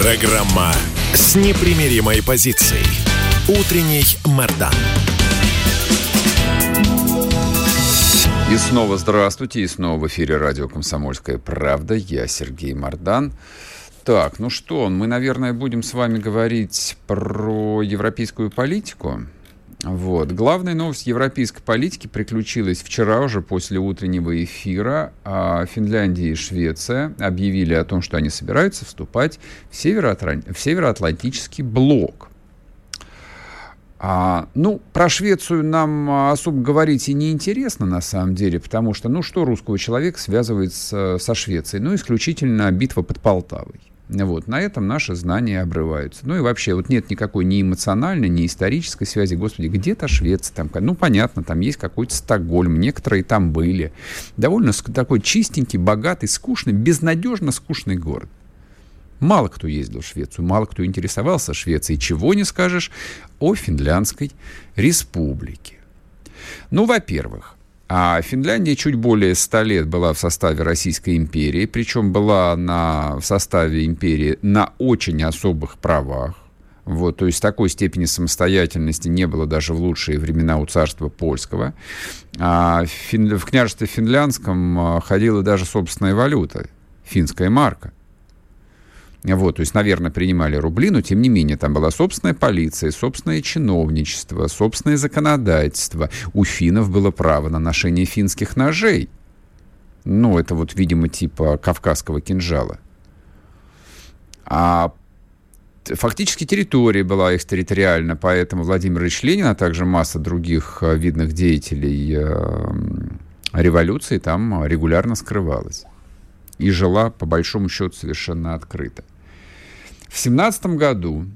Программа с непримиримой позицией. Утренний Мордан. И снова здравствуйте, и снова в эфире радио «Комсомольская правда». Я Сергей Мордан. Так, ну что, мы, наверное, будем с вами говорить про европейскую политику. Вот. Главная новость европейской политики приключилась вчера уже после утреннего эфира. А Финляндия и Швеция объявили о том, что они собираются вступать в, Североатлан... в Североатлантический блок. А, ну, про Швецию нам особо говорить и не интересно на самом деле, потому что, ну, что русского человека связывает с, со Швецией? Ну, исключительно битва под Полтавой. Вот, на этом наши знания обрываются. Ну и вообще, вот нет никакой ни эмоциональной, ни исторической связи. Господи, где-то Швеция там, ну понятно, там есть какой-то Стокгольм, некоторые там были. Довольно такой чистенький, богатый, скучный, безнадежно скучный город. Мало кто ездил в Швецию, мало кто интересовался Швецией. Чего не скажешь о Финляндской республике. Ну, во-первых, а Финляндия чуть более 100 лет была в составе Российской империи, причем была на, в составе империи на очень особых правах. Вот, то есть такой степени самостоятельности не было даже в лучшие времена у царства польского. А в, княжестве финляндском а, ходила даже собственная валюта, финская марка. Вот, то есть, наверное, принимали рубли, но тем не менее там была собственная полиция, собственное чиновничество, собственное законодательство. У финнов было право на ношение финских ножей. Ну, это вот, видимо, типа кавказского кинжала. А фактически территория была экстерриториальна, поэтому Владимир Ильич Ленин, а также масса других э, видных деятелей э, революции там регулярно скрывалась и жила, по большому счету, совершенно открыто. В 17 году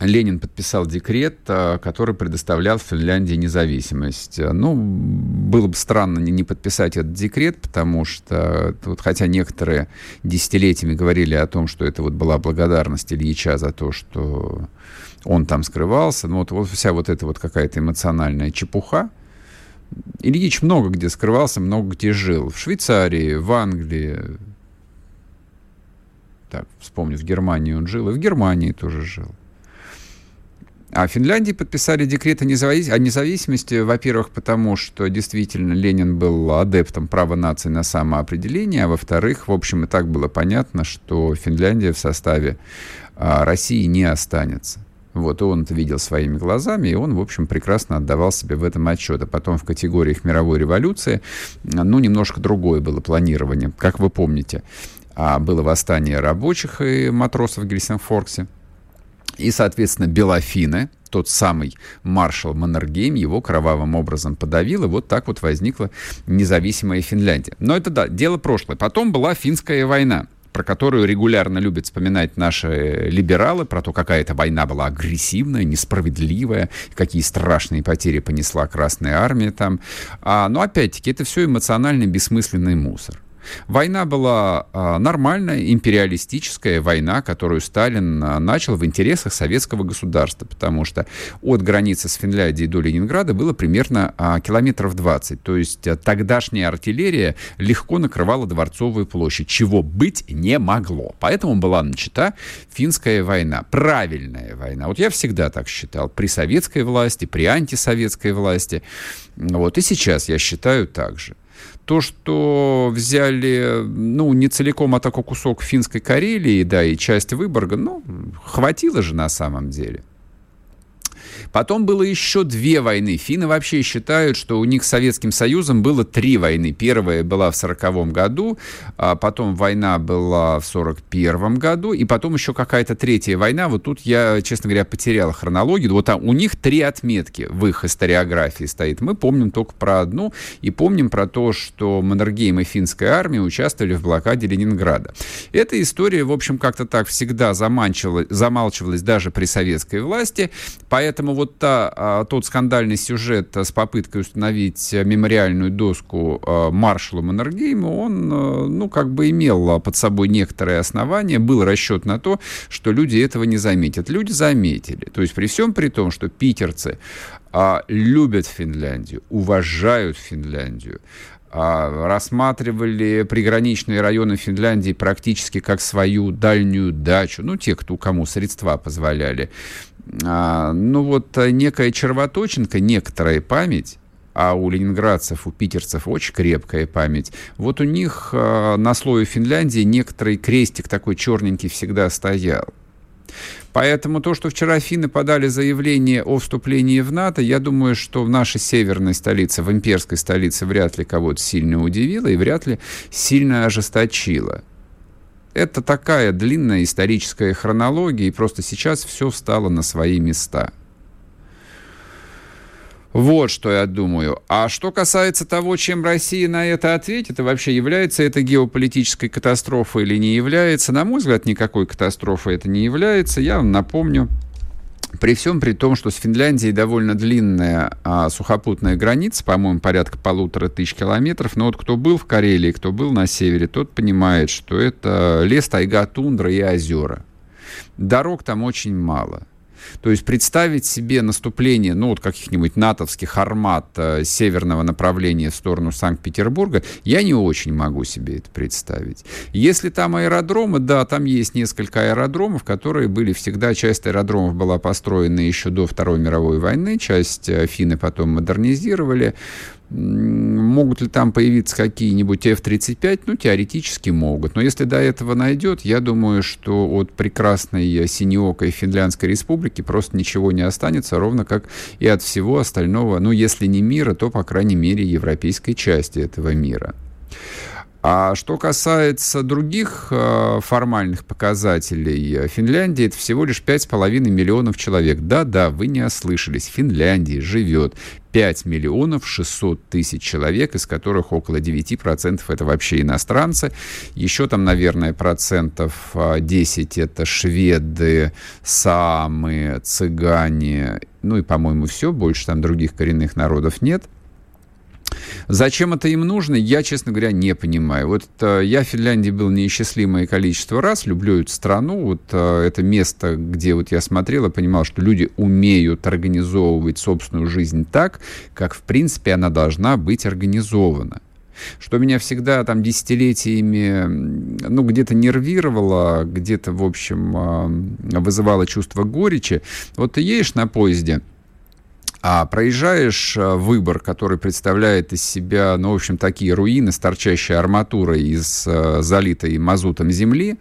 Ленин подписал декрет, э, который предоставлял Финляндии независимость. Ну, было бы странно не подписать этот декрет, потому что, вот, хотя некоторые десятилетиями говорили о том, что это вот была благодарность Ильича за то, что он там скрывался, ну, вот, вот вся вот эта вот какая-то эмоциональная чепуха, Ильич много где скрывался, много где жил. В Швейцарии, в Англии. Так, вспомню, в Германии он жил, и в Германии тоже жил. А в Финляндии подписали декрет о, независ... о независимости, во-первых, потому что действительно Ленин был адептом права нации на самоопределение, а во-вторых, в общем, и так было понятно, что Финляндия в составе а, России не останется. Вот, он это видел своими глазами, и он, в общем, прекрасно отдавал себе в этом отчет. А потом в категориях мировой революции, ну, немножко другое было планирование. Как вы помните, а, было восстание рабочих и матросов в Гельсинфорксе. И, соответственно, Белофины, тот самый маршал Маннергейм его кровавым образом подавил, и вот так вот возникла независимая Финляндия. Но это, да, дело прошлое. Потом была финская война про которую регулярно любят вспоминать наши либералы, про то, какая эта война была агрессивная, несправедливая, какие страшные потери понесла Красная Армия там. А, но опять-таки это все эмоциональный бессмысленный мусор. Война была а, нормальная, империалистическая война, которую Сталин а, начал в интересах советского государства, потому что от границы с Финляндией до Ленинграда было примерно а, километров 20. То есть тогдашняя артиллерия легко накрывала Дворцовую площадь, чего быть не могло. Поэтому была начата финская война. Правильная война. Вот я всегда так считал. При советской власти, при антисоветской власти. Вот. И сейчас я считаю так же. То, что взяли, ну, не целиком, а такой кусок финской Карелии, да, и часть Выборга, ну, хватило же на самом деле. Потом было еще две войны. Финны вообще считают, что у них с Советским Союзом было три войны. Первая была в 1940 году, а потом война была в 1941 году, и потом еще какая-то третья война. Вот тут я, честно говоря, потерял хронологию. Вот там у них три отметки в их историографии стоит. Мы помним только про одну, и помним про то, что Маннергейм и финская армия участвовали в блокаде Ленинграда. Эта история, в общем, как-то так всегда замалчивалась даже при советской власти, поэтому вот та, а, тот скандальный сюжет с попыткой установить мемориальную доску а, маршалу Маннергейму, он, а, ну, как бы имел под собой некоторые основания, был расчет на то, что люди этого не заметят. Люди заметили. То есть при всем при том, что питерцы а, любят Финляндию, уважают Финляндию, а, рассматривали приграничные районы Финляндии практически как свою дальнюю дачу, ну, те, кто, кому средства позволяли. А, ну, вот некая червоточинка, некоторая память, а у ленинградцев, у питерцев очень крепкая память. Вот у них э, на слое Финляндии некоторый крестик такой черненький всегда стоял. Поэтому то, что вчера финны подали заявление о вступлении в НАТО, я думаю, что в нашей северной столице, в имперской столице, вряд ли кого-то сильно удивило и вряд ли сильно ожесточило. Это такая длинная историческая хронология, и просто сейчас все встало на свои места. Вот что я думаю. А что касается того, чем Россия на это ответит, и вообще является это геополитической катастрофой или не является, на мой взгляд, никакой катастрофой это не является. Я вам напомню, при всем при том, что с Финляндией довольно длинная а, сухопутная граница, по-моему, порядка полутора тысяч километров, но вот кто был в Карелии, кто был на севере, тот понимает, что это лес, тайга, тундра и озера. Дорог там очень мало. То есть представить себе наступление, ну, вот каких-нибудь натовских армат э, северного направления в сторону Санкт-Петербурга, я не очень могу себе это представить. Если там аэродромы, да, там есть несколько аэродромов, которые были всегда, часть аэродромов была построена еще до Второй мировой войны, часть э, финны потом модернизировали. Могут ли там появиться какие-нибудь F-35? Ну, теоретически могут. Но если до этого найдет, я думаю, что от прекрасной синеокой Финляндской республики просто ничего не останется, ровно как и от всего остального, ну, если не мира, то, по крайней мере, европейской части этого мира. А что касается других э, формальных показателей, Финляндия это всего лишь 5,5 миллионов человек. Да-да, вы не ослышались, в Финляндии живет 5 миллионов 600 тысяч человек, из которых около 9% это вообще иностранцы. Еще там, наверное, процентов 10 это шведы, самы, цыгане, ну и, по-моему, все, больше там других коренных народов нет – Зачем это им нужно, я, честно говоря, не понимаю. Вот э, я в Финляндии был неисчислимое количество раз, люблю эту страну, вот э, это место, где вот я смотрел и понимал, что люди умеют организовывать собственную жизнь так, как, в принципе, она должна быть организована что меня всегда там десятилетиями, ну, где-то нервировало, где-то, в общем, э, вызывало чувство горечи. Вот ты едешь на поезде, а проезжаешь э, выбор, который представляет из себя, ну, в общем, такие руины с торчащей арматурой из э, залитой мазутом земли.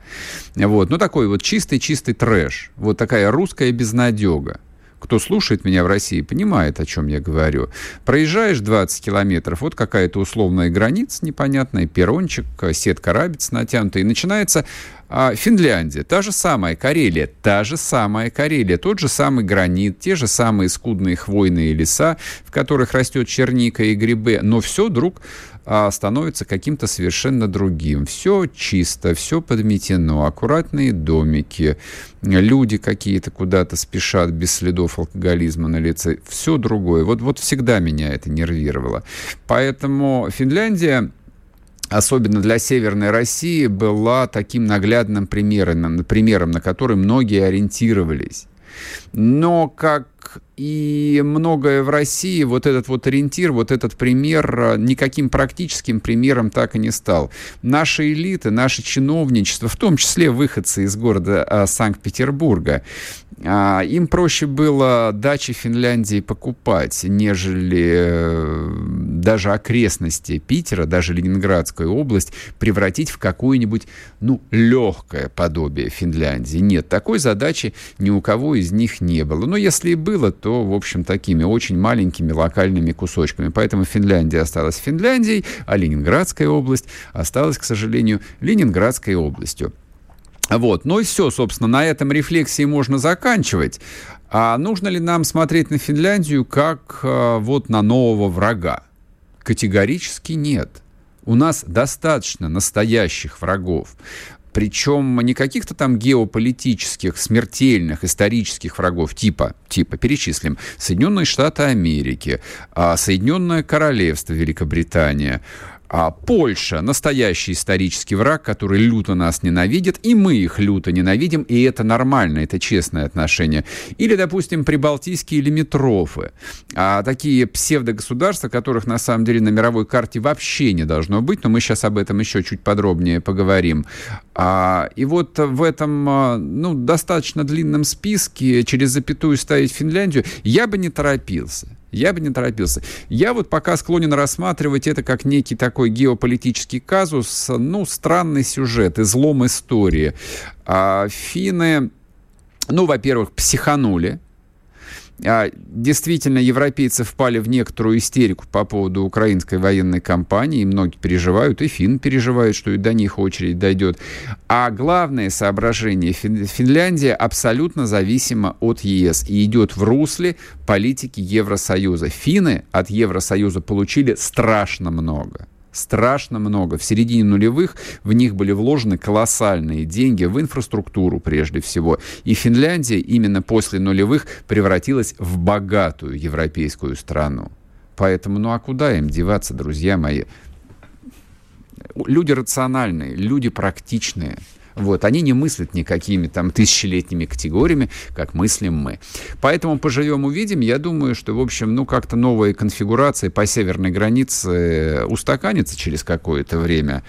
Вот, ну, такой вот чистый-чистый трэш. Вот такая русская безнадега кто слушает меня в России, понимает, о чем я говорю. Проезжаешь 20 километров, вот какая-то условная граница непонятная, перрончик, сетка рабиц натянута, и начинается а, Финляндия, та же самая Карелия, та же самая Карелия, тот же самый гранит, те же самые скудные хвойные леса, в которых растет черника и грибы, но все вдруг а, становится каким-то совершенно другим. Все чисто, все подметено, аккуратные домики, люди какие-то куда-то спешат без следов алкоголизма на лице, все другое. Вот, вот всегда меня это нервировало. Поэтому Финляндия особенно для Северной России, была таким наглядным примером, примером, на который многие ориентировались. Но как и многое в России, вот этот вот ориентир, вот этот пример э, никаким практическим примером так и не стал. Наши элиты, наше чиновничество, в том числе выходцы из города э, Санкт-Петербурга, а, им проще было дачи Финляндии покупать, нежели э, даже окрестности Питера, даже Ленинградскую область превратить в какое-нибудь, ну, легкое подобие Финляндии. Нет, такой задачи ни у кого из них не было. Но если и было, было, то, в общем, такими очень маленькими локальными кусочками. Поэтому Финляндия осталась Финляндией, а Ленинградская область осталась, к сожалению, Ленинградской областью. Вот. Ну и все, собственно, на этом рефлексии можно заканчивать. А нужно ли нам смотреть на Финляндию как а, вот на нового врага? Категорически нет. У нас достаточно настоящих врагов. Причем не каких-то там геополитических, смертельных, исторических врагов, типа, типа, перечислим, Соединенные Штаты Америки, а, Соединенное Королевство Великобритания, а Польша – настоящий исторический враг, который люто нас ненавидит, и мы их люто ненавидим, и это нормально, это честное отношение. Или, допустим, прибалтийские лимитрофы, а, такие псевдогосударства, которых на самом деле на мировой карте вообще не должно быть, но мы сейчас об этом еще чуть подробнее поговорим. А, и вот в этом а, ну, достаточно длинном списке через запятую ставить Финляндию я бы не торопился. Я бы не торопился. Я вот пока склонен рассматривать это как некий такой геополитический казус, ну, странный сюжет, излом истории. А, финны, ну, во-первых, психанули, действительно, европейцы впали в некоторую истерику по поводу украинской военной кампании, и многие переживают, и фин переживают, что и до них очередь дойдет. А главное соображение, Финляндия абсолютно зависима от ЕС и идет в русле политики Евросоюза. Финны от Евросоюза получили страшно много страшно много. В середине нулевых в них были вложены колоссальные деньги в инфраструктуру прежде всего. И Финляндия именно после нулевых превратилась в богатую европейскую страну. Поэтому, ну а куда им деваться, друзья мои? Люди рациональные, люди практичные – вот, они не мыслят никакими там тысячелетними категориями, как мыслим мы. Поэтому поживем, увидим. Я думаю, что, в общем, ну, как-то новая конфигурация по северной границе устаканится через какое-то время.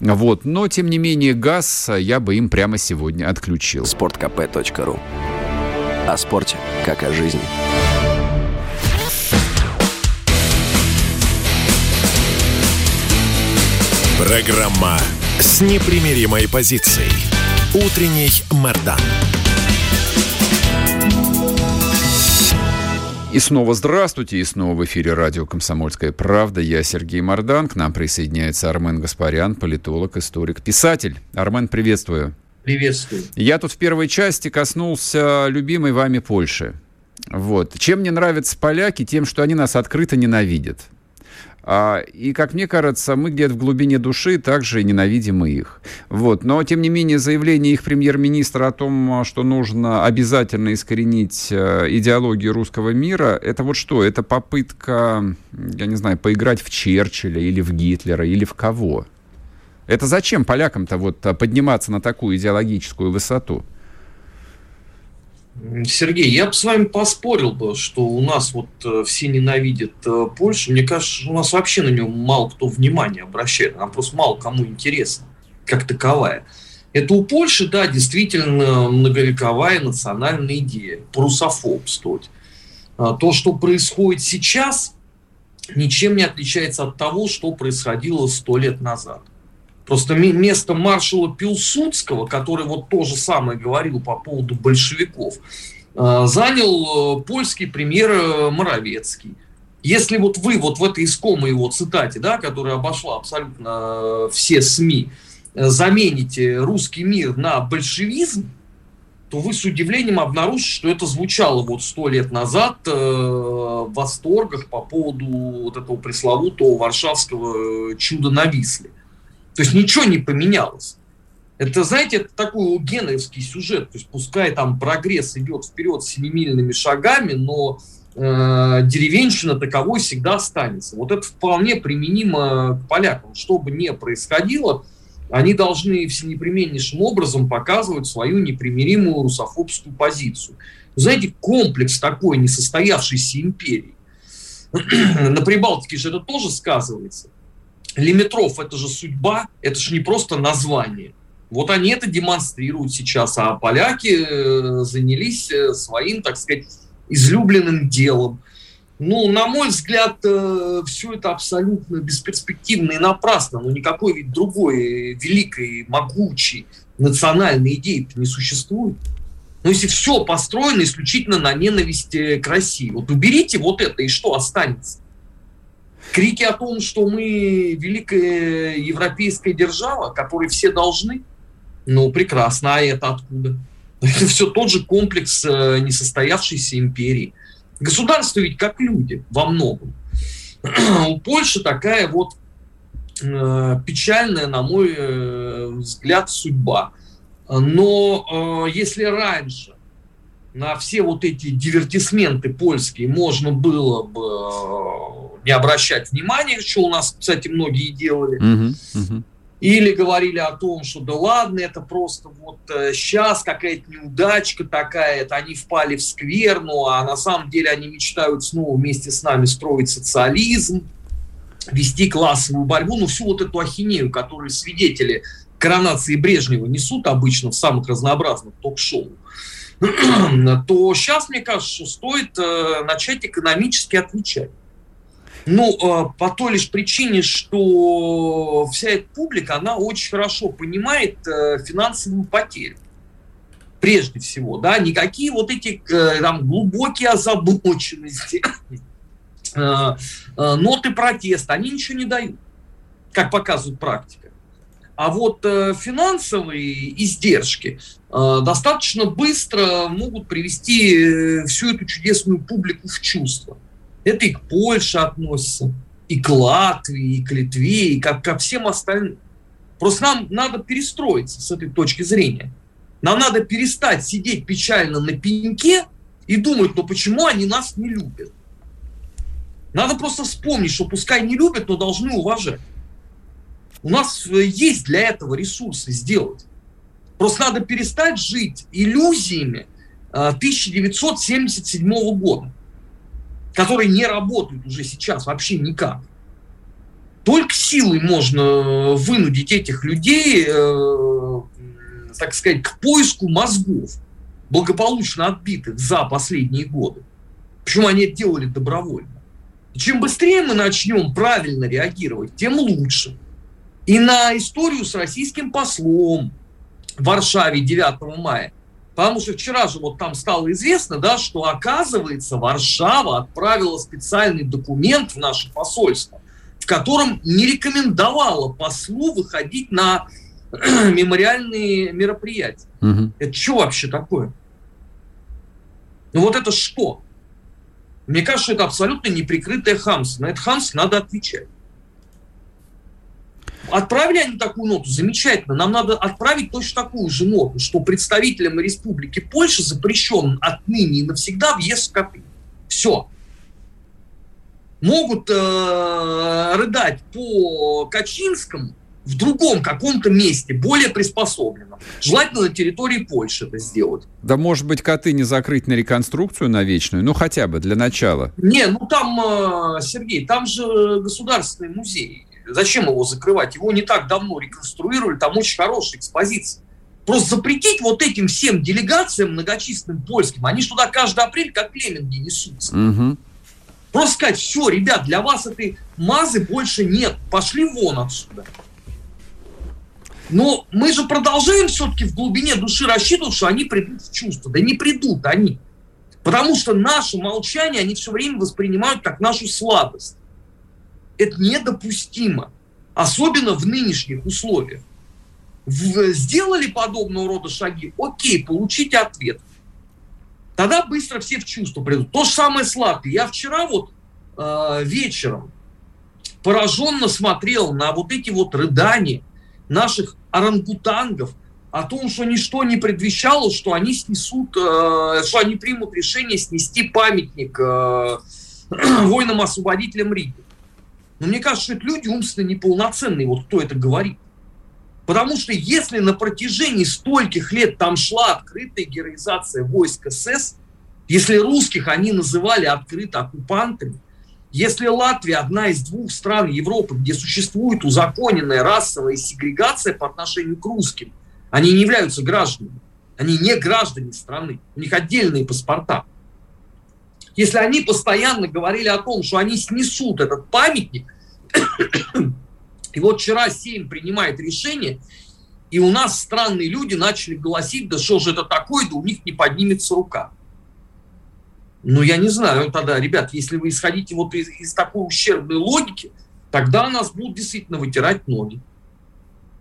Вот. Но, тем не менее, газ я бы им прямо сегодня отключил. Спорткп.ру О спорте, как о жизни. Программа с непримиримой позицией. Утренний Мордан. И снова здравствуйте, и снова в эфире радио «Комсомольская правда». Я Сергей Мордан, к нам присоединяется Армен Гаспарян, политолог, историк, писатель. Армен, приветствую. Приветствую. Я тут в первой части коснулся любимой вами Польши. Вот. Чем мне нравятся поляки? Тем, что они нас открыто ненавидят. А, и, как мне кажется, мы где-то в глубине души также ненавидим их. Вот. Но, тем не менее, заявление их премьер-министра о том, что нужно обязательно искоренить э, идеологию русского мира, это вот что? Это попытка, я не знаю, поиграть в Черчилля или в Гитлера или в кого? Это зачем полякам-то вот подниматься на такую идеологическую высоту? Сергей, я бы с вами поспорил бы, что у нас вот э, все ненавидят э, Польшу. Мне кажется, у нас вообще на нее мало кто внимания обращает. Она просто мало кому интересна, как таковая. Это у Польши, да, действительно многовековая национальная идея – прусофобствовать. А то, что происходит сейчас, ничем не отличается от того, что происходило сто лет назад – Просто место маршала Пилсудского, который вот то же самое говорил по поводу большевиков, э, занял э, польский премьер э, Моровецкий. Если вот вы вот в этой искомой его цитате, да, которая обошла абсолютно все СМИ, замените русский мир на большевизм, то вы с удивлением обнаружите, что это звучало вот сто лет назад э, в восторгах по поводу вот этого пресловутого варшавского чуда на Висле. То есть ничего не поменялось. Это, знаете, это такой генеровский сюжет. То есть пускай там прогресс идет вперед семимильными шагами, но э, деревенщина таковой всегда останется. Вот это вполне применимо к полякам. Что бы ни происходило, они должны всенепременнейшим образом показывать свою непримиримую русофобскую позицию. Знаете, комплекс такой несостоявшейся империи. На Прибалтике же это тоже сказывается. Лимитров – это же судьба, это же не просто название. Вот они это демонстрируют сейчас, а поляки э, занялись э, своим, так сказать, излюбленным делом. Ну, на мой взгляд, э, все это абсолютно бесперспективно и напрасно. Но никакой ведь другой великой, могучей национальной идеи не существует. Но если все построено исключительно на ненависти к России, вот уберите вот это, и что останется? Крики о том, что мы великая европейская держава, которой все должны, ну, прекрасно, а это откуда? Это все тот же комплекс э, несостоявшейся империи. Государство ведь как люди во многом. У Польши такая вот э, печальная, на мой э, взгляд, судьба. Но если раньше на все вот эти дивертисменты польские можно было бы э, не обращать внимания, что у нас, кстати, многие делали, uh-huh, uh-huh. или говорили о том, что да ладно, это просто вот э, сейчас какая-то неудачка такая, это они впали в скверну, а на самом деле они мечтают снова вместе с нами строить социализм, вести классовую борьбу, ну всю вот эту ахинею, которую свидетели коронации Брежнева несут обычно в самых разнообразных ток-шоу, то сейчас, мне кажется, стоит э, начать экономически отвечать. Ну, э, по той лишь причине, что вся эта публика, она очень хорошо понимает э, финансовую потерю. Прежде всего, да, никакие вот эти там глубокие озабоченности, ноты протеста, они ничего не дают, как показывает практика. А вот э, финансовые издержки э, достаточно быстро могут привести э, всю эту чудесную публику в чувство. Это и к Польше относится, и к Латвии, и к Литве, и ко, ко всем остальным. Просто нам надо перестроиться с этой точки зрения. Нам надо перестать сидеть печально на пеньке и думать, ну почему они нас не любят. Надо просто вспомнить, что пускай не любят, но должны уважать. У нас э, есть для этого ресурсы сделать. Просто надо перестать жить иллюзиями 1977 э, года, которые не работают уже сейчас вообще никак. Только силой можно вынудить этих людей, э, так сказать, к поиску мозгов, благополучно отбитых за последние годы. Причем они это делали добровольно. Чем быстрее мы начнем правильно реагировать, тем лучше и на историю с российским послом в Варшаве 9 мая. Потому что вчера же вот там стало известно, да, что оказывается Варшава отправила специальный документ в наше посольство, в котором не рекомендовала послу выходить на мемориальные мероприятия. Угу. Это что вообще такое? Ну вот это что? Мне кажется, это абсолютно неприкрытое хамство. На это хамство надо отвечать. Отправили они такую ноту, замечательно. Нам надо отправить точно такую же ноту, что представителям Республики Польша запрещен отныне и навсегда въезд в Копы. Все. Могут э, рыдать по Качинскому в другом каком-то месте, более приспособленном. Желательно на территории Польши это сделать. Да, может быть, коты не закрыть на реконструкцию на вечную? Ну, хотя бы для начала. Не, ну там, э, Сергей, там же государственный музей. Зачем его закрывать? Его не так давно реконструировали, там очень хорошая экспозиция. Просто запретить вот этим всем делегациям многочисленным польским, они же туда каждый апрель как лемминги несутся. Угу. Просто сказать, все, ребят, для вас этой мазы больше нет, пошли вон отсюда. Но мы же продолжаем все-таки в глубине души рассчитывать, что они придут в чувство. Да не придут они. Потому что наше молчание они все время воспринимают как нашу слабость. Это недопустимо, особенно в нынешних условиях. В, сделали подобного рода шаги, окей, получите ответ. Тогда быстро все в чувство придут. То же самое с Латвией. Я вчера вот э, вечером пораженно смотрел на вот эти вот рыдания наших орангутангов о том, что ничто не предвещало, что они снесут, э, что они примут решение снести памятник э, воинам-освободителям Риги. Но мне кажется, что это люди умственно неполноценные, вот кто это говорит. Потому что если на протяжении стольких лет там шла открытая героизация войск СС, если русских они называли открыто оккупантами, если Латвия одна из двух стран Европы, где существует узаконенная расовая сегрегация по отношению к русским, они не являются гражданами, они не граждане страны, у них отдельные паспорта – если они постоянно говорили о том, что они снесут этот памятник, и вот вчера Сейм принимает решение, И у нас странные люди начали голосить, да что же это такое, да у них не поднимется рука. Ну, я не знаю тогда, ребят, если вы исходите вот из, из такой ущербной логики, тогда нас будут действительно вытирать ноги.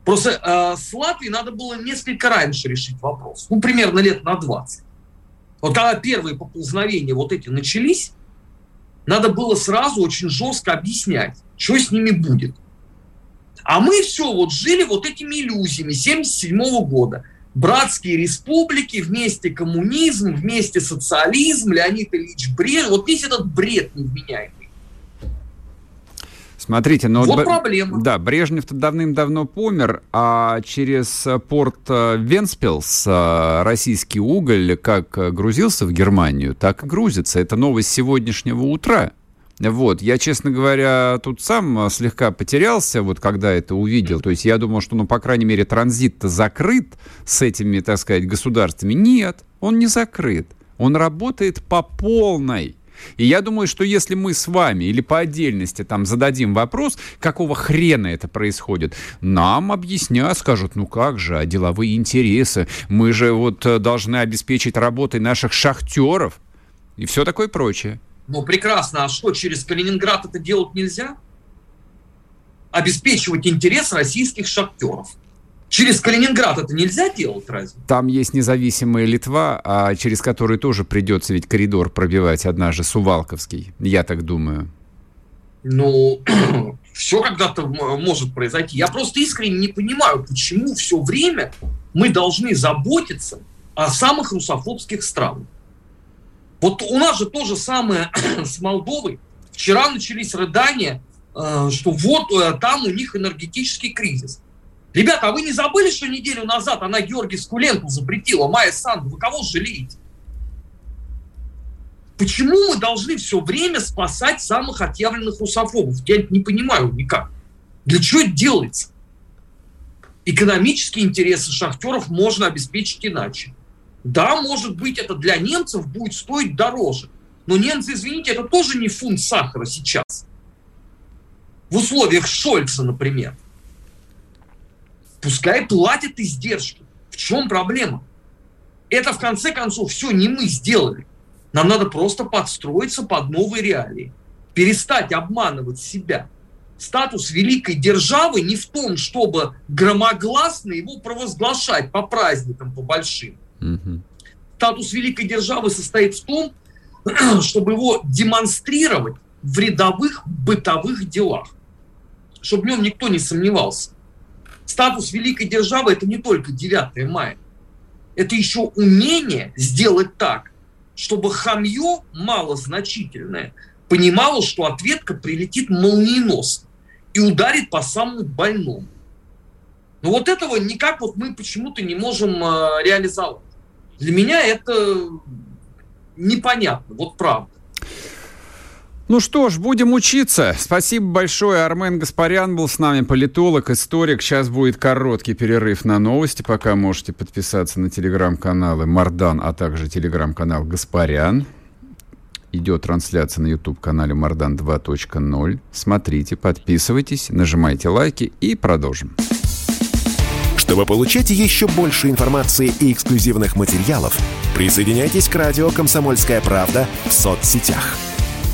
Просто э, с Латвией надо было несколько раньше решить вопрос. Ну, примерно лет на 20. Вот когда первые поползновения вот эти начались, надо было сразу очень жестко объяснять, что с ними будет. А мы все вот жили вот этими иллюзиями 77 года. Братские республики, вместе коммунизм, вместе социализм, Леонид Ильич Брежнев. Вот весь этот бред невменяемый. Смотрите, но... Вот, вот проблема. Да, Брежнев-то давным-давно помер, а через порт э, Венспилс э, российский уголь как грузился в Германию, так и грузится. Это новость сегодняшнего утра. Вот, я, честно говоря, тут сам э, слегка потерялся, вот когда это увидел. То есть я думал, что, ну, по крайней мере, транзит-то закрыт с этими, так сказать, государствами. Нет, он не закрыт. Он работает по полной. И я думаю, что если мы с вами или по отдельности там зададим вопрос, какого хрена это происходит, нам объяснят, скажут, ну как же, а деловые интересы, мы же вот э, должны обеспечить работой наших шахтеров и все такое прочее. Ну прекрасно, а что, через Калининград это делать нельзя? Обеспечивать интерес российских шахтеров. Через Калининград это нельзя делать разве? Там есть независимая Литва, а через которую тоже придется ведь коридор пробивать однажды, Сувалковский, я так думаю. Ну, все когда-то может произойти. Я просто искренне не понимаю, почему все время мы должны заботиться о самых русофобских странах. Вот у нас же то же самое с Молдовой. Вчера начались рыдания, э, что вот э, там у них энергетический кризис. Ребята, а вы не забыли, что неделю назад она Георгий Скуленку запретила, Майя Санду? Вы кого жалеете? Почему мы должны все время спасать самых отъявленных русофобов? Я не понимаю никак. Для чего это делается? Экономические интересы шахтеров можно обеспечить иначе. Да, может быть, это для немцев будет стоить дороже. Но немцы, извините, это тоже не фунт сахара сейчас. В условиях Шольца, например – Пускай платят издержки. В чем проблема? Это, в конце концов, все не мы сделали. Нам надо просто подстроиться под новые реалии. Перестать обманывать себя. Статус великой державы не в том, чтобы громогласно его провозглашать по праздникам, по большим. Угу. Статус великой державы состоит в том, чтобы его демонстрировать в рядовых бытовых делах. Чтобы в нем никто не сомневался статус великой державы – это не только 9 мая. Это еще умение сделать так, чтобы хамье малозначительное понимало, что ответка прилетит молниеносно и ударит по самому больному. Но вот этого никак вот мы почему-то не можем э, реализовать. Для меня это непонятно, вот правда. Ну что ж, будем учиться. Спасибо большое. Армен Гаспарян был с нами, политолог, историк. Сейчас будет короткий перерыв на новости. Пока можете подписаться на телеграм-каналы Мардан, а также телеграм-канал Гаспарян. Идет трансляция на YouTube-канале Мардан 2.0. Смотрите, подписывайтесь, нажимайте лайки и продолжим. Чтобы получать еще больше информации и эксклюзивных материалов, присоединяйтесь к радио «Комсомольская правда» в соцсетях –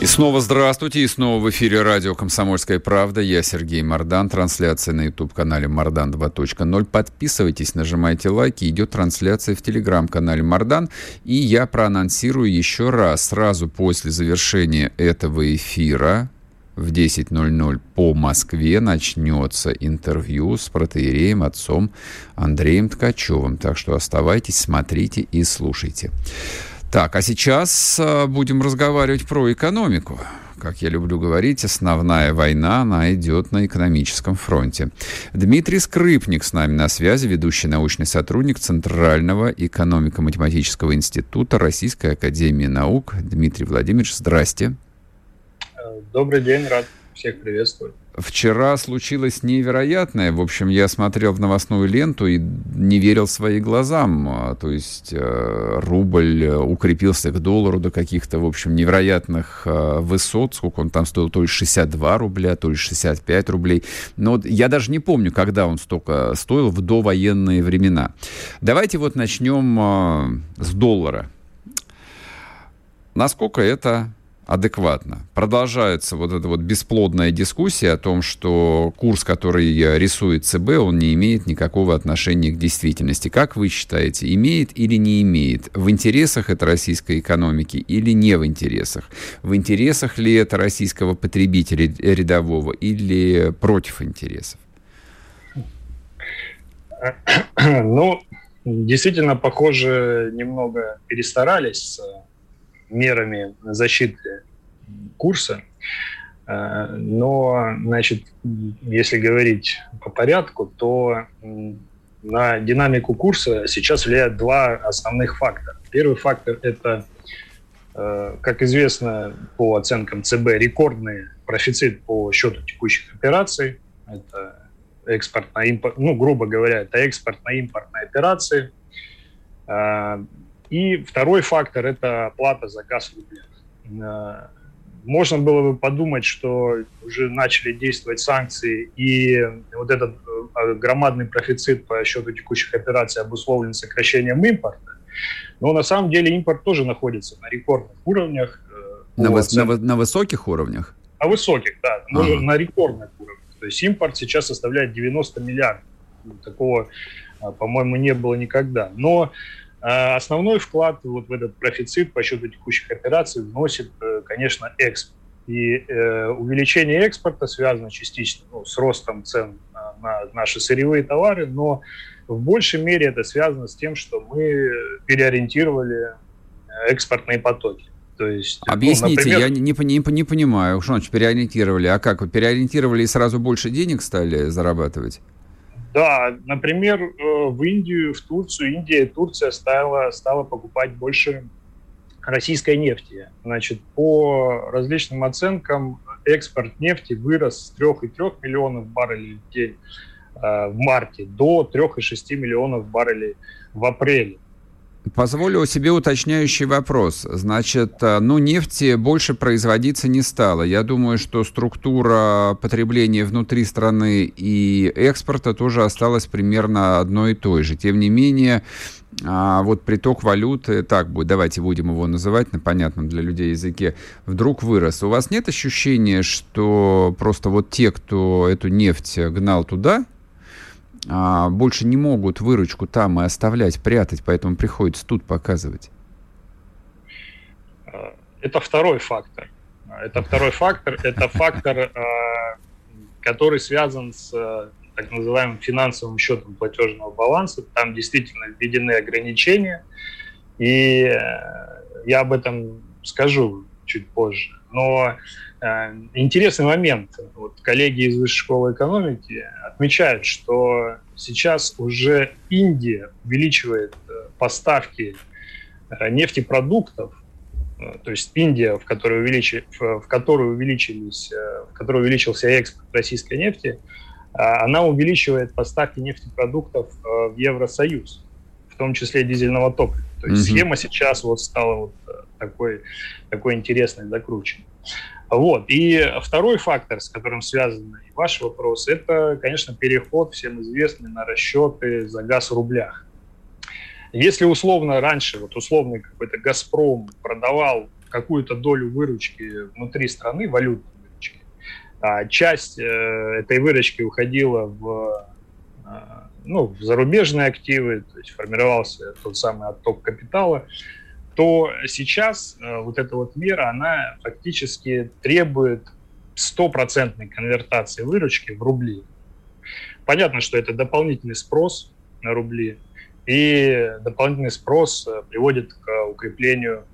И снова здравствуйте, и снова в эфире радио «Комсомольская правда». Я Сергей Мордан, трансляция на YouTube-канале «Мордан 2.0». Подписывайтесь, нажимайте лайки, идет трансляция в телеграм-канале «Мордан». И я проанонсирую еще раз, сразу после завершения этого эфира, в 10.00 по Москве начнется интервью с протеереем отцом Андреем Ткачевым. Так что оставайтесь, смотрите и слушайте. Так, а сейчас э, будем разговаривать про экономику. как я люблю говорить, основная война, она идет на экономическом фронте. Дмитрий Скрипник с нами на связи, ведущий научный сотрудник Центрального экономико-математического института Российской Академии Наук. Дмитрий Владимирович, здрасте. Добрый день, рад всех приветствовать. Вчера случилось невероятное. В общем, я смотрел в новостную ленту и не верил своим глазам. А, то есть э, рубль укрепился к доллару до каких-то, в общем, невероятных э, высот. Сколько он там стоил? То ли 62 рубля, то ли 65 рублей. Но вот я даже не помню, когда он столько стоил в довоенные времена. Давайте вот начнем э, с доллара. Насколько это адекватно. Продолжается вот эта вот бесплодная дискуссия о том, что курс, который рисует ЦБ, он не имеет никакого отношения к действительности. Как вы считаете, имеет или не имеет? В интересах это российской экономики или не в интересах? В интересах ли это российского потребителя рядового или против интересов? Ну, действительно, похоже, немного перестарались с мерами защиты курса. Э, но, значит, если говорить по порядку, то на динамику курса сейчас влияют два основных фактора. Первый фактор – это, э, как известно по оценкам ЦБ, рекордный профицит по счету текущих операций. Это экспортно-импорт, ну, грубо говоря, это экспортно-импортные операции. И второй фактор – это оплата за газ в рублях. Э, можно было бы подумать, что уже начали действовать санкции, и вот этот э, громадный профицит по счету текущих операций обусловлен сокращением импорта. Но на самом деле импорт тоже находится на рекордных уровнях. Э, на, выс- на, на высоких уровнях? На высоких, да. Ага. На рекордных уровнях. То есть импорт сейчас составляет 90 миллиардов. Такого, по-моему, не было никогда. Но а основной вклад вот в этот профицит по счету текущих операций вносит, э, конечно, экспорт. И э, увеличение экспорта связано частично ну, с ростом цен на, на наши сырьевые товары, но в большей мере это связано с тем, что мы переориентировали э, экспортные потоки. То есть, ну, Объясните, ну, например... я не, не, не, не понимаю, что значит переориентировали. А как, вы переориентировали и сразу больше денег стали зарабатывать? Да, например, э, в Индию, в Турцию, Индия и Турция стала, стала покупать больше российской нефти. Значит, по различным оценкам экспорт нефти вырос с 3,3 миллионов баррелей в день э, в марте до 3,6 миллионов баррелей в апреле. Позволю себе уточняющий вопрос. Значит, э, ну, нефти больше производиться не стало. Я думаю, что структура потребления внутри страны и экспорта тоже осталась примерно одной и той же. Тем не менее, а вот приток валюты, так будет, давайте будем его называть на понятном для людей языке, вдруг вырос. У вас нет ощущения, что просто вот те, кто эту нефть гнал туда, больше не могут выручку там и оставлять, прятать, поэтому приходится тут показывать? Э, это второй фактор. Это второй фактор. Это фактор, э, который связан с э, так называемым финансовым счетом платежного баланса. Там действительно введены ограничения. И я об этом скажу чуть позже. Но Э, интересный момент. Вот коллеги из Высшей школы экономики отмечают, что сейчас уже Индия увеличивает э, поставки э, нефтепродуктов, то есть Индия, в которой, увеличи, в которой, увеличились, в которой увеличился экспорт российской нефти, она увеличивает поставки нефтепродуктов в Евросоюз, в том числе дизельного топлива. То есть mm-hmm. схема сейчас вот стала вот такой, такой интересной, закрученной. Вот. И второй фактор, с которым связан ваш вопрос, это, конечно, переход всем известный на расчеты за газ в рублях. Если условно раньше, вот условный какой-то «Газпром» продавал какую-то долю выручки внутри страны, валютной выручки, а часть э, этой выручки уходила в, э, ну, в зарубежные активы, то есть формировался тот самый отток капитала, то сейчас э, вот эта вот мера, она фактически требует стопроцентной конвертации выручки в рубли. Понятно, что это дополнительный спрос на рубли, и дополнительный спрос э, приводит к укреплению,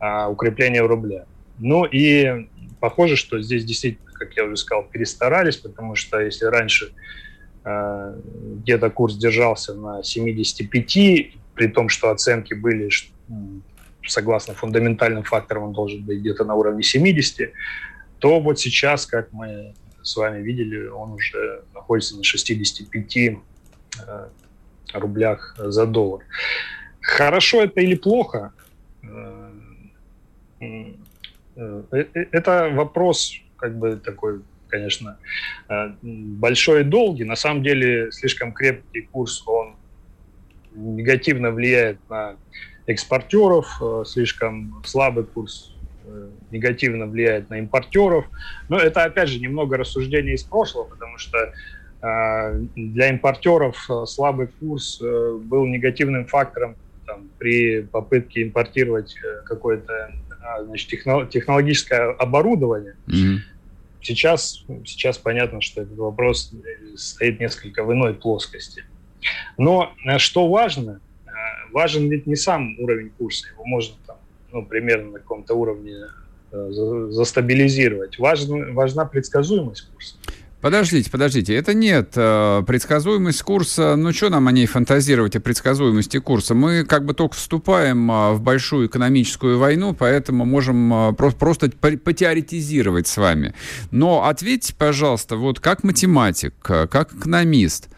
а, укреплению рубля. Ну и похоже, что здесь действительно, как я уже сказал, перестарались, потому что если раньше э, где-то курс держался на 75, при том, что оценки были, согласно фундаментальным факторам, он должен быть где-то на уровне 70, то вот сейчас, как мы с вами видели, он уже находится на 65 э, рублях за доллар. Хорошо это или плохо? Э, э, это вопрос как бы такой, конечно, большой и долгий. На самом деле слишком крепкий курс, он негативно влияет на экспортеров, слишком слабый курс негативно влияет на импортеров. Но это, опять же, немного рассуждений из прошлого, потому что а, для импортеров э, слабый курс э, был негативным фактором там, при попытке импортировать э, какое-то а, значит, технологическое оборудование. Mm-hmm. Сейчас, сейчас понятно, что этот вопрос стоит несколько в иной плоскости. Но что важно, важен ведь не сам уровень курса, его можно там, ну, примерно на каком-то уровне застабилизировать. Важна, важна предсказуемость курса. Подождите, подождите, это нет. Э, предсказуемость курса, ну что нам о ней фантазировать, о предсказуемости курса? Мы как бы только вступаем э, в большую экономическую войну, поэтому можем э, просто потеоретизировать с вами. Но ответьте, пожалуйста, вот как математик, как экономист,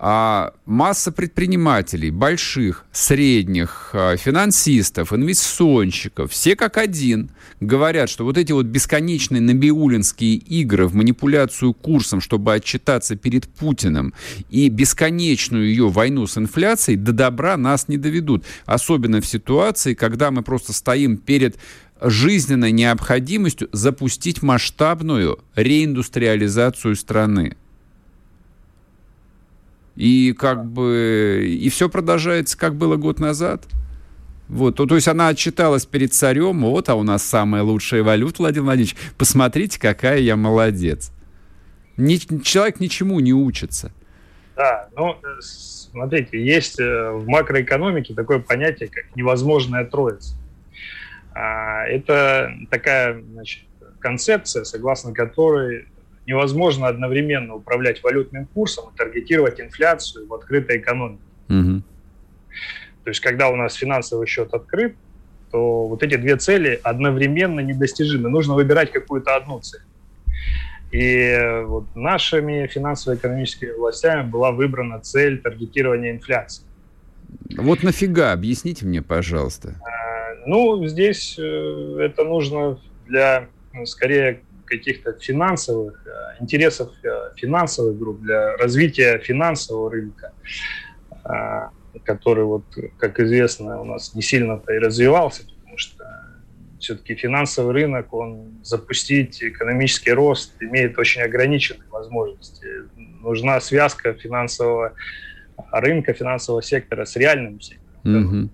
а масса предпринимателей, больших, средних, а, финансистов, инвестиционщиков, все как один говорят, что вот эти вот бесконечные набиулинские игры в манипуляцию курсом, чтобы отчитаться перед Путиным, и бесконечную ее войну с инфляцией до добра нас не доведут. Особенно в ситуации, когда мы просто стоим перед жизненной необходимостью запустить масштабную реиндустриализацию страны. И как бы и все продолжается, как было год назад. Вот, то, то есть она отчиталась перед царем, вот, а у нас самая лучшая валюта, Владимир Владимирович, посмотрите, какая я молодец. Ни, человек ничему не учится. Да, ну, смотрите, есть э, в макроэкономике такое понятие, как невозможная троица. А, это такая значит, концепция, согласно которой невозможно одновременно управлять валютным курсом и таргетировать инфляцию в открытой экономике. Угу. То есть, когда у нас финансовый счет открыт, то вот эти две цели одновременно недостижимы. Нужно выбирать какую-то одну цель. И вот нашими финансово-экономическими властями была выбрана цель таргетирования инфляции. Вот нафига? Объясните мне, пожалуйста. А, ну, здесь э, это нужно для, скорее, каких-то финансовых э, интересов э, финансовых групп, для развития финансового рынка, э, который, вот, как известно, у нас не сильно-то и развивался, потому что все-таки финансовый рынок, он запустить экономический рост имеет очень ограниченные возможности. Нужна связка финансового рынка, финансового сектора с реальным сектором. Mm-hmm.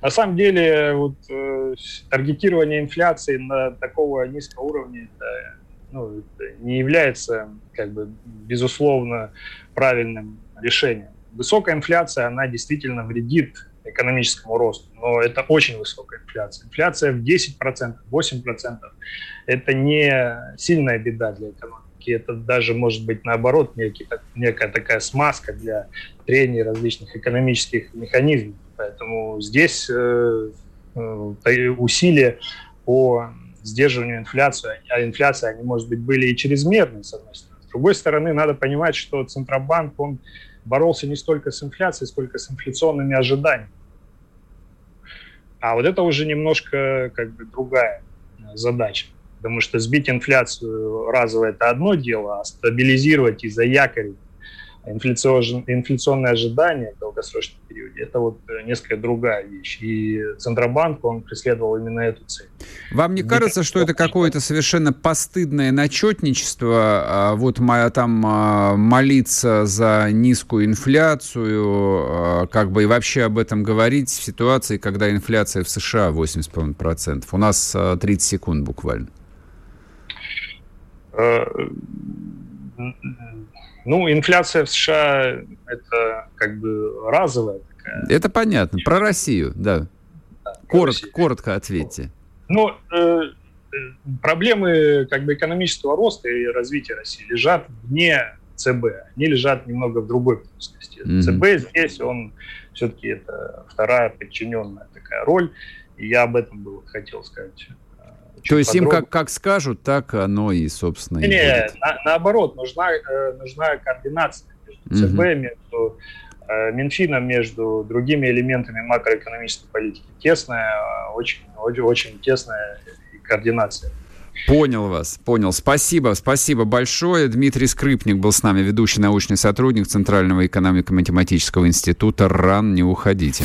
На самом деле, вот, э, таргетирование инфляции на такого низкого уровня это, ну, это не является, как бы, безусловно, правильным решением. Высокая инфляция, она действительно вредит экономическому росту, но это очень высокая инфляция. Инфляция в 10%, 8% – это не сильная беда для экономики, это даже может быть наоборот некий, некая такая смазка для трения различных экономических механизмов. Поэтому здесь э, э, усилия по сдерживанию инфляции, а инфляция, они, может быть, были и чрезмерные, с одной стороны. С другой стороны, надо понимать, что Центробанк, он боролся не столько с инфляцией, сколько с инфляционными ожиданиями. А вот это уже немножко как бы другая задача. Потому что сбить инфляцию разово – это одно дело, а стабилизировать и заякорить инфляционные ожидания в долгосрочном периоде, это вот э, несколько другая вещь. И Центробанк, он преследовал именно эту цель. Вам не кажется, что это какое-то совершенно постыдное начетничество, а, вот там а, молиться за низкую инфляцию, а, как бы и вообще об этом говорить в ситуации, когда инфляция в США 80%? У нас 30 секунд буквально. Э, ну, инфляция в США это как бы разовая такая. Это понятно. Про Россию, да. да коротко, Россию. коротко ответьте. Ну, э, проблемы как бы экономического роста и развития России лежат вне ЦБ. Они лежат немного в другой плоскости. Mm-hmm. ЦБ здесь, он все-таки это вторая подчиненная такая роль. И я об этом бы хотел сказать. Э, То есть подробно. им как, как скажут, так оно и, собственно, и Не, на, наоборот, нужна, э, нужна координация между ЦБ, mm-hmm. между э, Минфином, между другими элементами макроэкономической политики. Тесная, очень, очень, очень тесная координация. Понял вас, понял. Спасибо, спасибо большое. Дмитрий Скрипник был с нами, ведущий научный сотрудник Центрального экономико-математического института РАН. Не уходите.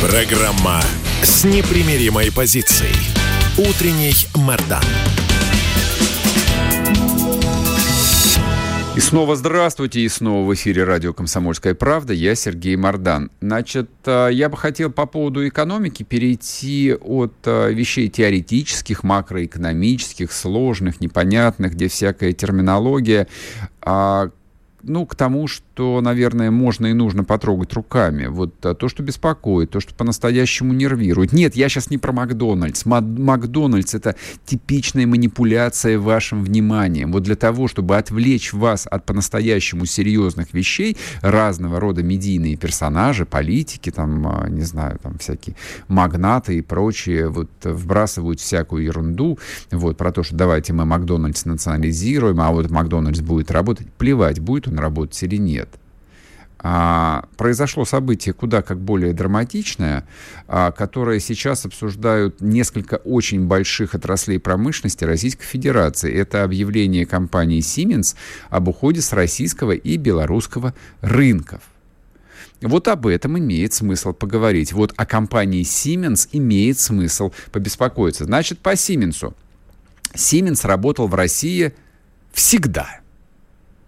Программа с непримиримой позицией. Утренний Мордан. И снова здравствуйте, и снова в эфире радио «Комсомольская правда». Я Сергей Мордан. Значит, э, я бы хотел по поводу экономики перейти от э, вещей теоретических, макроэкономических, сложных, непонятных, где всякая терминология, а ну, к тому, что, наверное, можно и нужно потрогать руками. Вот а, то, что беспокоит, то, что по-настоящему нервирует. Нет, я сейчас не про Макдональдс. Макдональдс — это типичная манипуляция вашим вниманием. Вот для того, чтобы отвлечь вас от по-настоящему серьезных вещей, разного рода медийные персонажи, политики, там, а, не знаю, там всякие магнаты и прочие, вот вбрасывают всякую ерунду, вот, про то, что давайте мы Макдональдс национализируем, а вот Макдональдс будет работать. Плевать, будет он работать или нет. А, произошло событие куда как более драматичное, а, которое сейчас обсуждают несколько очень больших отраслей промышленности Российской Федерации. Это объявление компании Siemens об уходе с российского и белорусского рынков. Вот об этом имеет смысл поговорить. Вот о компании Siemens имеет смысл побеспокоиться. Значит, по Siemens. Siemens работал в России всегда –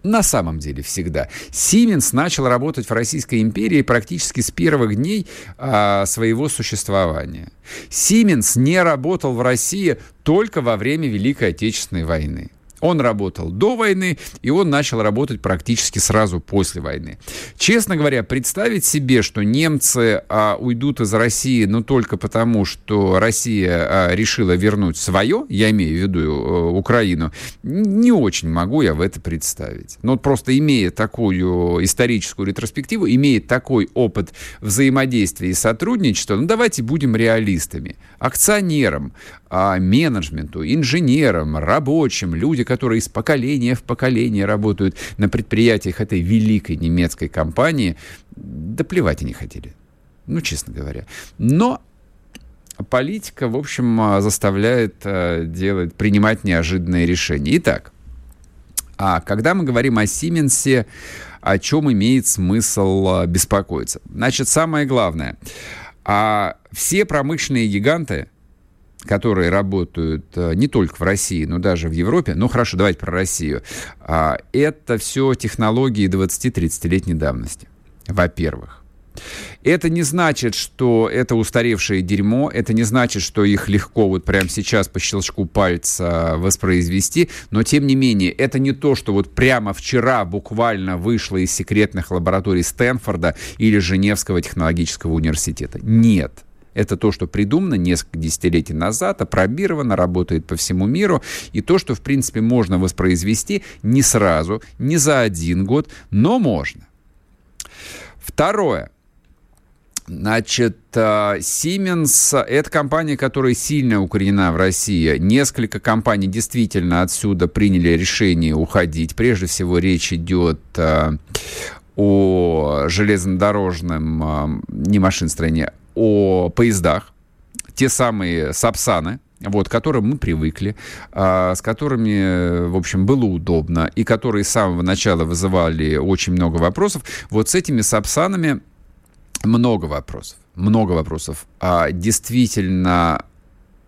на самом деле всегда. Siemens начал работать в Российской империи практически с первых дней а, своего существования. Siemens не работал в России только во время Великой Отечественной войны. Он работал до войны, и он начал работать практически сразу после войны. Честно говоря, представить себе, что немцы а, уйдут из России, но только потому, что Россия а, решила вернуть свое, я имею в виду а, Украину, не очень могу я в это представить. Но вот просто имея такую историческую ретроспективу, имея такой опыт взаимодействия и сотрудничества, ну давайте будем реалистами. Акционерам, а, менеджменту, инженерам, рабочим, люди, которые из поколения в поколение работают на предприятиях этой великой немецкой компании, да плевать они хотели. Ну, честно говоря. Но политика, в общем, заставляет э, делать, принимать неожиданные решения. Итак, а когда мы говорим о Сименсе, о чем имеет смысл э, беспокоиться? Значит, самое главное, а все промышленные гиганты, которые работают э, не только в России, но даже в Европе, ну хорошо, давайте про Россию, а, это все технологии 20-30-летней давности, во-первых. Это не значит, что это устаревшее дерьмо, это не значит, что их легко вот прямо сейчас по щелчку пальца воспроизвести, но тем не менее, это не то, что вот прямо вчера буквально вышло из секретных лабораторий Стэнфорда или Женевского технологического университета. Нет. Это то, что придумано несколько десятилетий назад, опробировано, работает по всему миру, и то, что, в принципе, можно воспроизвести не сразу, не за один год, но можно. Второе. Значит, э, Siemens — это компания, которая сильно укоренена в России. Несколько компаний действительно отсюда приняли решение уходить. Прежде всего, речь идет э, о железнодорожном, э, не машиностроении, о поездах, те самые Сапсаны, вот, к которым мы привыкли, а, с которыми, в общем, было удобно, и которые с самого начала вызывали очень много вопросов. Вот с этими Сапсанами много вопросов. Много вопросов. А, действительно,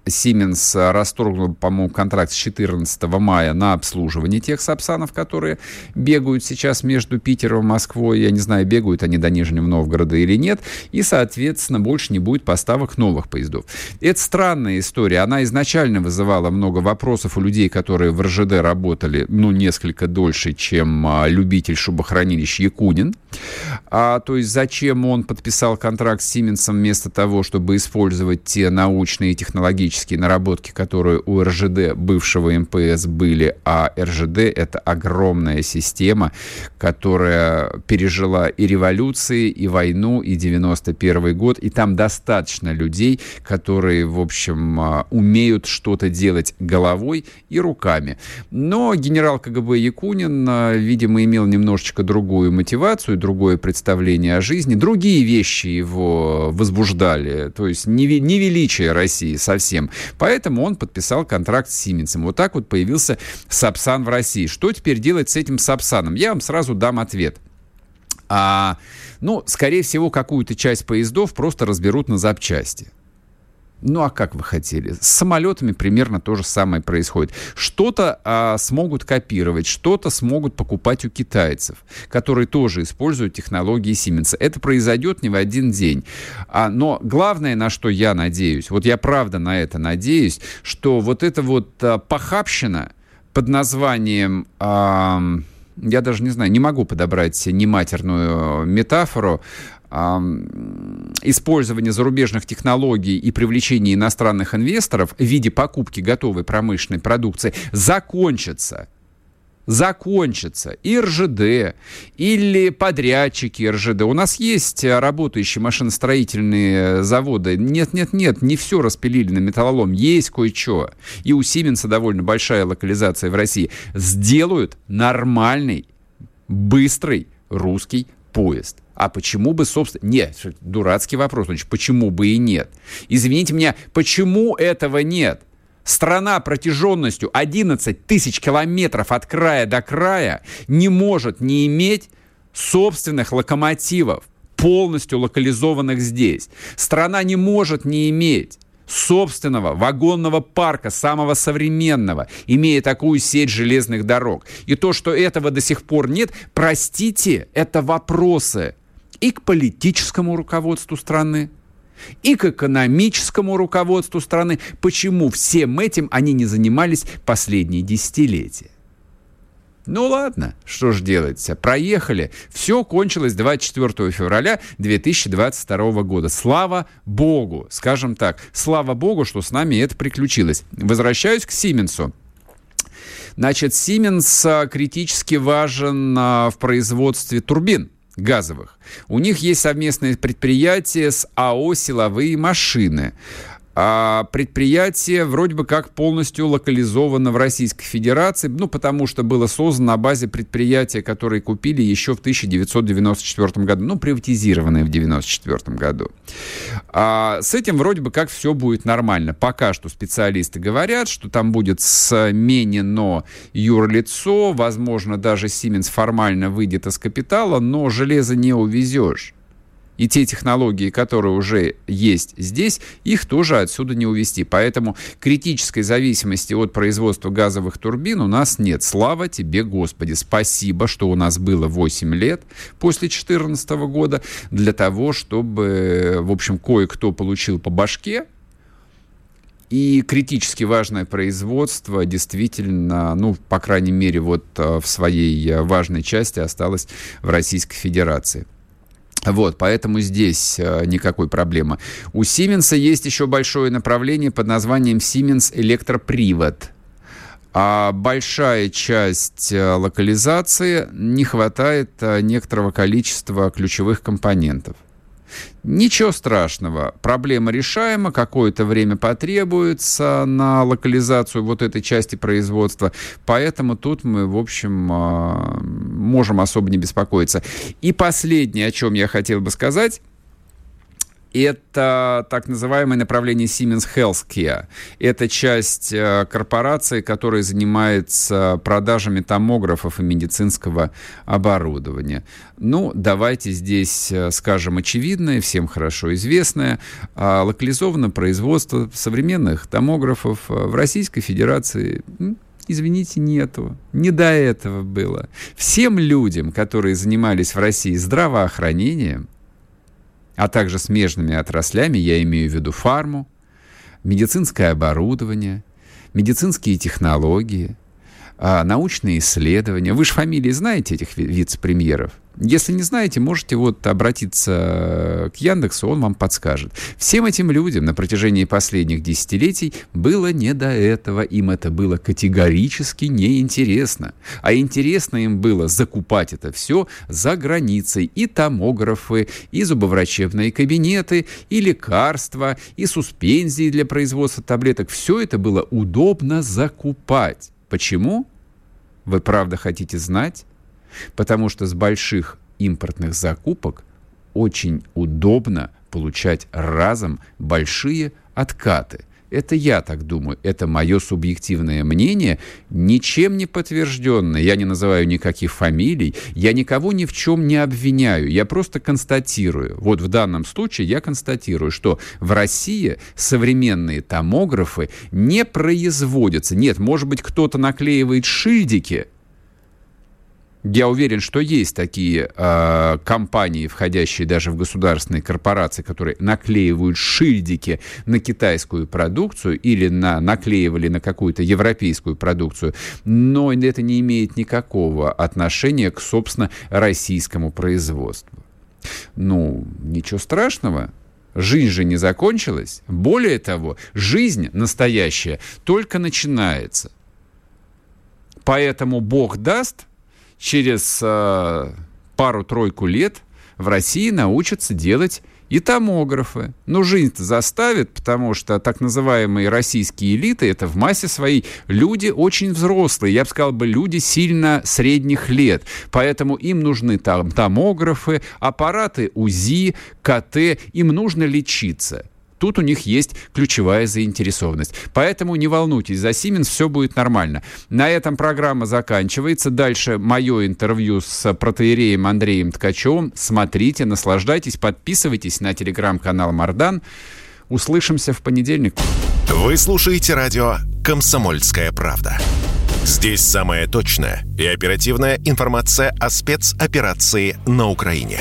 Siemens расторгнул, по-моему, контракт с 14 мая на обслуживание тех Сапсанов, которые бегают сейчас между Питером и Москвой. Я не знаю, бегают они до Нижнего Новгорода или нет. И, соответственно, больше не будет поставок новых поездов. Это странная история. Она изначально вызывала много вопросов у людей, которые в РЖД работали, ну, несколько дольше, чем а, любитель шубохранилищ Якунин. А, то есть зачем он подписал контракт с Сименсом вместо того, чтобы использовать те научные и технологические наработки, которые у РЖД бывшего МПС были, а РЖД это огромная система, которая пережила и революции, и войну, и 91 год, и там достаточно людей, которые, в общем, а, умеют что-то делать головой и руками. Но генерал КГБ Якунин, а, видимо, имел немножечко другую мотивацию, другое представление о жизни, другие вещи его возбуждали, то есть не величие России совсем. Поэтому он подписал контракт с Сименсом. Вот так вот появился Сапсан в России. Что теперь делать с этим Сапсаном? Я вам сразу дам ответ. А, ну, скорее всего, какую-то часть поездов просто разберут на запчасти. Ну а как вы хотели? С самолетами примерно то же самое происходит. Что-то а, смогут копировать, что-то смогут покупать у китайцев, которые тоже используют технологии Siemens. Это произойдет не в один день. А, но главное, на что я надеюсь, вот я правда на это надеюсь, что вот эта вот а, похабщина под названием... А, я даже не знаю, не могу подобрать нематерную метафору, использование зарубежных технологий и привлечение иностранных инвесторов в виде покупки готовой промышленной продукции закончится закончится и РЖД, или подрядчики РЖД. У нас есть работающие машиностроительные заводы. Нет, нет, нет, не все распилили на металлолом. Есть кое-что. И у Сименса довольно большая локализация в России. Сделают нормальный, быстрый русский поезд. А почему бы, собственно... Нет, дурацкий вопрос. Значит, почему бы и нет? Извините меня, почему этого нет? Страна протяженностью 11 тысяч километров от края до края не может не иметь собственных локомотивов, полностью локализованных здесь. Страна не может не иметь собственного вагонного парка, самого современного, имея такую сеть железных дорог. И то, что этого до сих пор нет, простите, это вопросы и к политическому руководству страны, и к экономическому руководству страны. Почему всем этим они не занимались последние десятилетия? Ну ладно, что ж делать, проехали. Все кончилось 24 февраля 2022 года. Слава Богу, скажем так, слава Богу, что с нами это приключилось. Возвращаюсь к Сименсу. Значит, Сименс критически важен а, в производстве турбин газовых. У них есть совместное предприятие с АО «Силовые машины». А предприятие вроде бы как полностью локализовано в Российской Федерации, ну, потому что было создано на базе предприятия, которое купили еще в 1994 году, ну, приватизированное в 1994 году. А с этим вроде бы как все будет нормально. Пока что специалисты говорят, что там будет сменено юрлицо, возможно, даже Siemens формально выйдет из капитала, но железо не увезешь. И те технологии, которые уже есть здесь, их тоже отсюда не увести. Поэтому критической зависимости от производства газовых турбин у нас нет. Слава тебе, Господи. Спасибо, что у нас было 8 лет после 2014 года для того, чтобы, в общем, кое-кто получил по башке, и критически важное производство действительно, ну, по крайней мере, вот э, в своей э, важной части осталось в Российской Федерации. Вот, поэтому здесь э, никакой проблемы. У Siemens есть еще большое направление под названием Siemens электропривод. А большая часть э, локализации не хватает э, некоторого количества ключевых компонентов. Ничего страшного, проблема решаема, какое-то время потребуется на локализацию вот этой части производства, поэтому тут мы, в общем, а, можем особо не беспокоиться. И последнее, о чем я хотел бы сказать, это так называемое направление Siemens Healthcare. Это часть э, корпорации, которая занимается продажами томографов и медицинского оборудования. Ну, давайте здесь э, скажем очевидное, всем хорошо известное. А, локализовано производство современных томографов э, в Российской Федерации Извините, нету. Не до этого было. Всем людям, которые занимались в России здравоохранением, а также смежными отраслями, я имею в виду фарму, медицинское оборудование, медицинские технологии, а, научные исследования. Вы же фамилии знаете этих вице-премьеров? Если не знаете, можете вот обратиться к Яндексу, он вам подскажет. Всем этим людям на протяжении последних десятилетий было не до этого. Им это было категорически неинтересно. А интересно им было закупать это все за границей. И томографы, и зубоврачебные кабинеты, и лекарства, и суспензии для производства таблеток. Все это было удобно закупать. Почему? Вы правда хотите знать? Потому что с больших импортных закупок очень удобно получать разом большие откаты – это я так думаю, это мое субъективное мнение, ничем не подтвержденное. Я не называю никаких фамилий, я никого ни в чем не обвиняю, я просто констатирую. Вот в данном случае я констатирую, что в России современные томографы не производятся. Нет, может быть, кто-то наклеивает шильдики, я уверен, что есть такие э, компании, входящие даже в государственные корпорации, которые наклеивают шильдики на китайскую продукцию или на, наклеивали на какую-то европейскую продукцию, но это не имеет никакого отношения к, собственно, российскому производству. Ну, ничего страшного. Жизнь же не закончилась. Более того, жизнь настоящая только начинается. Поэтому Бог даст – через э, пару-тройку лет в России научатся делать и томографы. Но жизнь-то заставит, потому что так называемые российские элиты, это в массе своей люди очень взрослые, я бы сказал бы, люди сильно средних лет. Поэтому им нужны там томографы, аппараты УЗИ, КТ, им нужно лечиться. Тут у них есть ключевая заинтересованность. Поэтому не волнуйтесь, за Siemens все будет нормально. На этом программа заканчивается. Дальше мое интервью с протеереем Андреем Ткачевым. Смотрите, наслаждайтесь, подписывайтесь на телеграм-канал Мардан. Услышимся в понедельник. Вы слушаете радио «Комсомольская правда». Здесь самая точная и оперативная информация о спецоперации на Украине.